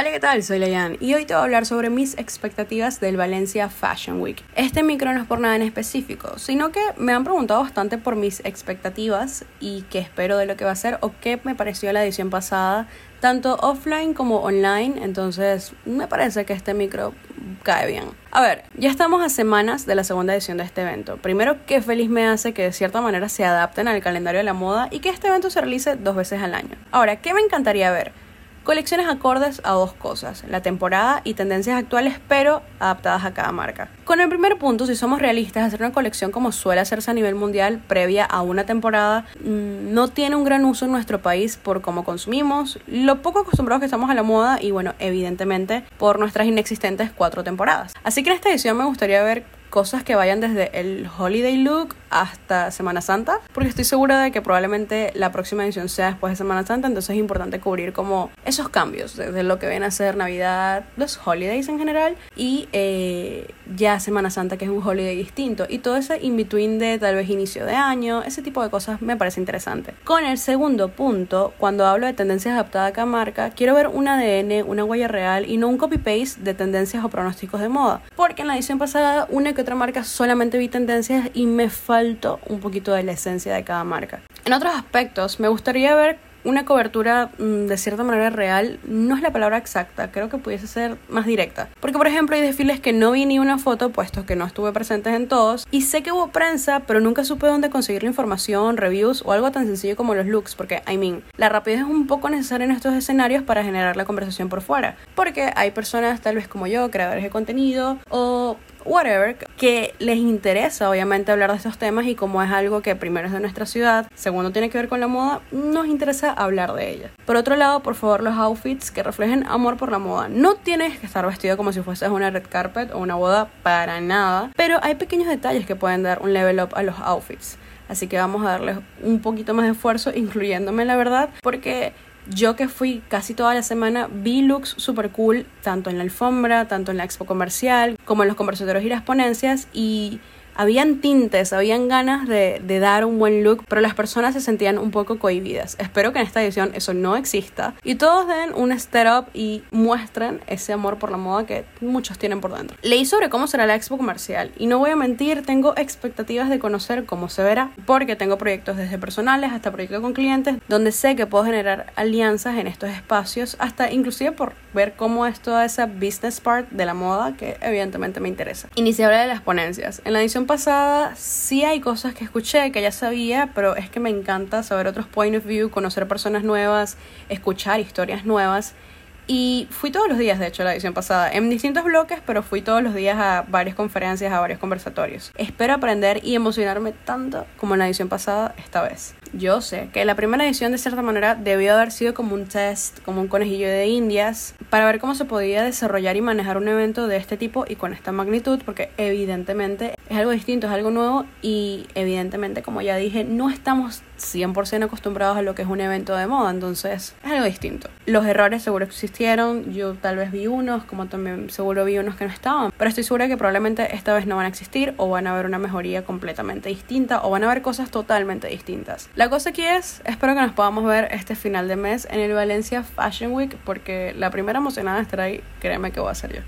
Hola, ¿qué tal? Soy Layan y hoy te voy a hablar sobre mis expectativas del Valencia Fashion Week. Este micro no es por nada en específico, sino que me han preguntado bastante por mis expectativas y qué espero de lo que va a ser o qué me pareció la edición pasada, tanto offline como online, entonces me parece que este micro cae bien. A ver, ya estamos a semanas de la segunda edición de este evento. Primero, qué feliz me hace que de cierta manera se adapten al calendario de la moda y que este evento se realice dos veces al año. Ahora, ¿qué me encantaría ver? Colecciones acordes a dos cosas, la temporada y tendencias actuales, pero adaptadas a cada marca. Con el primer punto, si somos realistas, hacer una colección como suele hacerse a nivel mundial previa a una temporada mm, no tiene un gran uso en nuestro país por cómo consumimos, lo poco acostumbrados que estamos a la moda y bueno, evidentemente por nuestras inexistentes cuatro temporadas. Así que en esta edición me gustaría ver cosas que vayan desde el holiday look hasta Semana Santa, porque estoy segura de que probablemente la próxima edición sea después de Semana Santa, entonces es importante cubrir como esos cambios, desde lo que viene a ser Navidad, los holidays en general, y eh, ya Semana Santa, que es un holiday distinto, y todo ese in-between de tal vez inicio de año, ese tipo de cosas me parece interesante. Con el segundo punto, cuando hablo de tendencias adaptadas a cada marca, quiero ver un ADN, una huella real y no un copy-paste de tendencias o pronósticos de moda, porque en la edición pasada una que otra marca solamente vi tendencias y me faltó un poquito de la esencia de cada marca. En otros aspectos, me gustaría ver una cobertura mm, de cierta manera real no es la palabra exacta, creo que pudiese ser más directa. Porque, por ejemplo, hay desfiles que no vi ni una foto, puesto que no estuve presente en todos, y sé que hubo prensa, pero nunca supe dónde conseguir la información, reviews o algo tan sencillo como los looks, porque, I mean, la rapidez es un poco necesaria en estos escenarios para generar la conversación por fuera. Porque hay personas, tal vez como yo, creadores de contenido, o whatever, que les interesa obviamente hablar de estos temas y como es algo que primero es de nuestra ciudad, segundo tiene que ver con la moda, nos interesa hablar de ella. Por otro lado, por favor, los outfits que reflejen amor por la moda. No tienes que estar vestido como si fueses una red carpet o una boda para nada, pero hay pequeños detalles que pueden dar un level up a los outfits. Así que vamos a darles un poquito más de esfuerzo, incluyéndome la verdad, porque yo que fui casi toda la semana vi looks super cool, tanto en la alfombra, tanto en la expo comercial, como en los conversatorios y las ponencias, y habían tintes, habían ganas de, dar un buen look, pero las personas se sentían un poco cohibidas. Espero que en esta edición eso no exista y todos den un step up y muestren ese amor por la moda que muchos tienen por dentro. Leí sobre cómo será la expo comercial y no voy a mentir, tengo expectativas de conocer cómo se verá, porque tengo proyectos desde personales hasta proyectos con clientes, donde sé que puedo generar alianzas en estos espacios, hasta inclusive por ver cómo es toda esa business part de la moda que evidentemente me interesa. Iniciaré de las ponencias. En la edición pasada sí hay cosas que escuché, que ya sabía, pero es que me encanta saber otros point of view, conocer personas nuevas, escuchar historias nuevas. Y fui todos los días, de hecho, la edición pasada, en distintos bloques, pero fui todos los días a varias conferencias, a varios conversatorios. Espero aprender y emocionarme tanto como en la edición pasada esta vez. Yo sé que la primera edición de cierta manera debió haber sido como un test, como un conejillo de indias, para ver cómo se podía desarrollar y manejar un evento de este tipo y con esta magnitud, porque evidentemente es algo distinto, es algo nuevo y evidentemente, como ya dije, no estamos 100% acostumbrados a lo que es un evento de moda, entonces es algo distinto. Los errores seguro existieron, yo tal vez vi unos, como también seguro vi unos que no estaban, pero estoy segura que probablemente esta vez no van a existir o van a haber una mejoría completamente distinta o van a haber cosas totalmente distintas. La cosa aquí es, espero que nos podamos ver este final de mes en el Valencia Fashion Week porque la primera emocionada de estar ahí, créeme que voy a ser yo.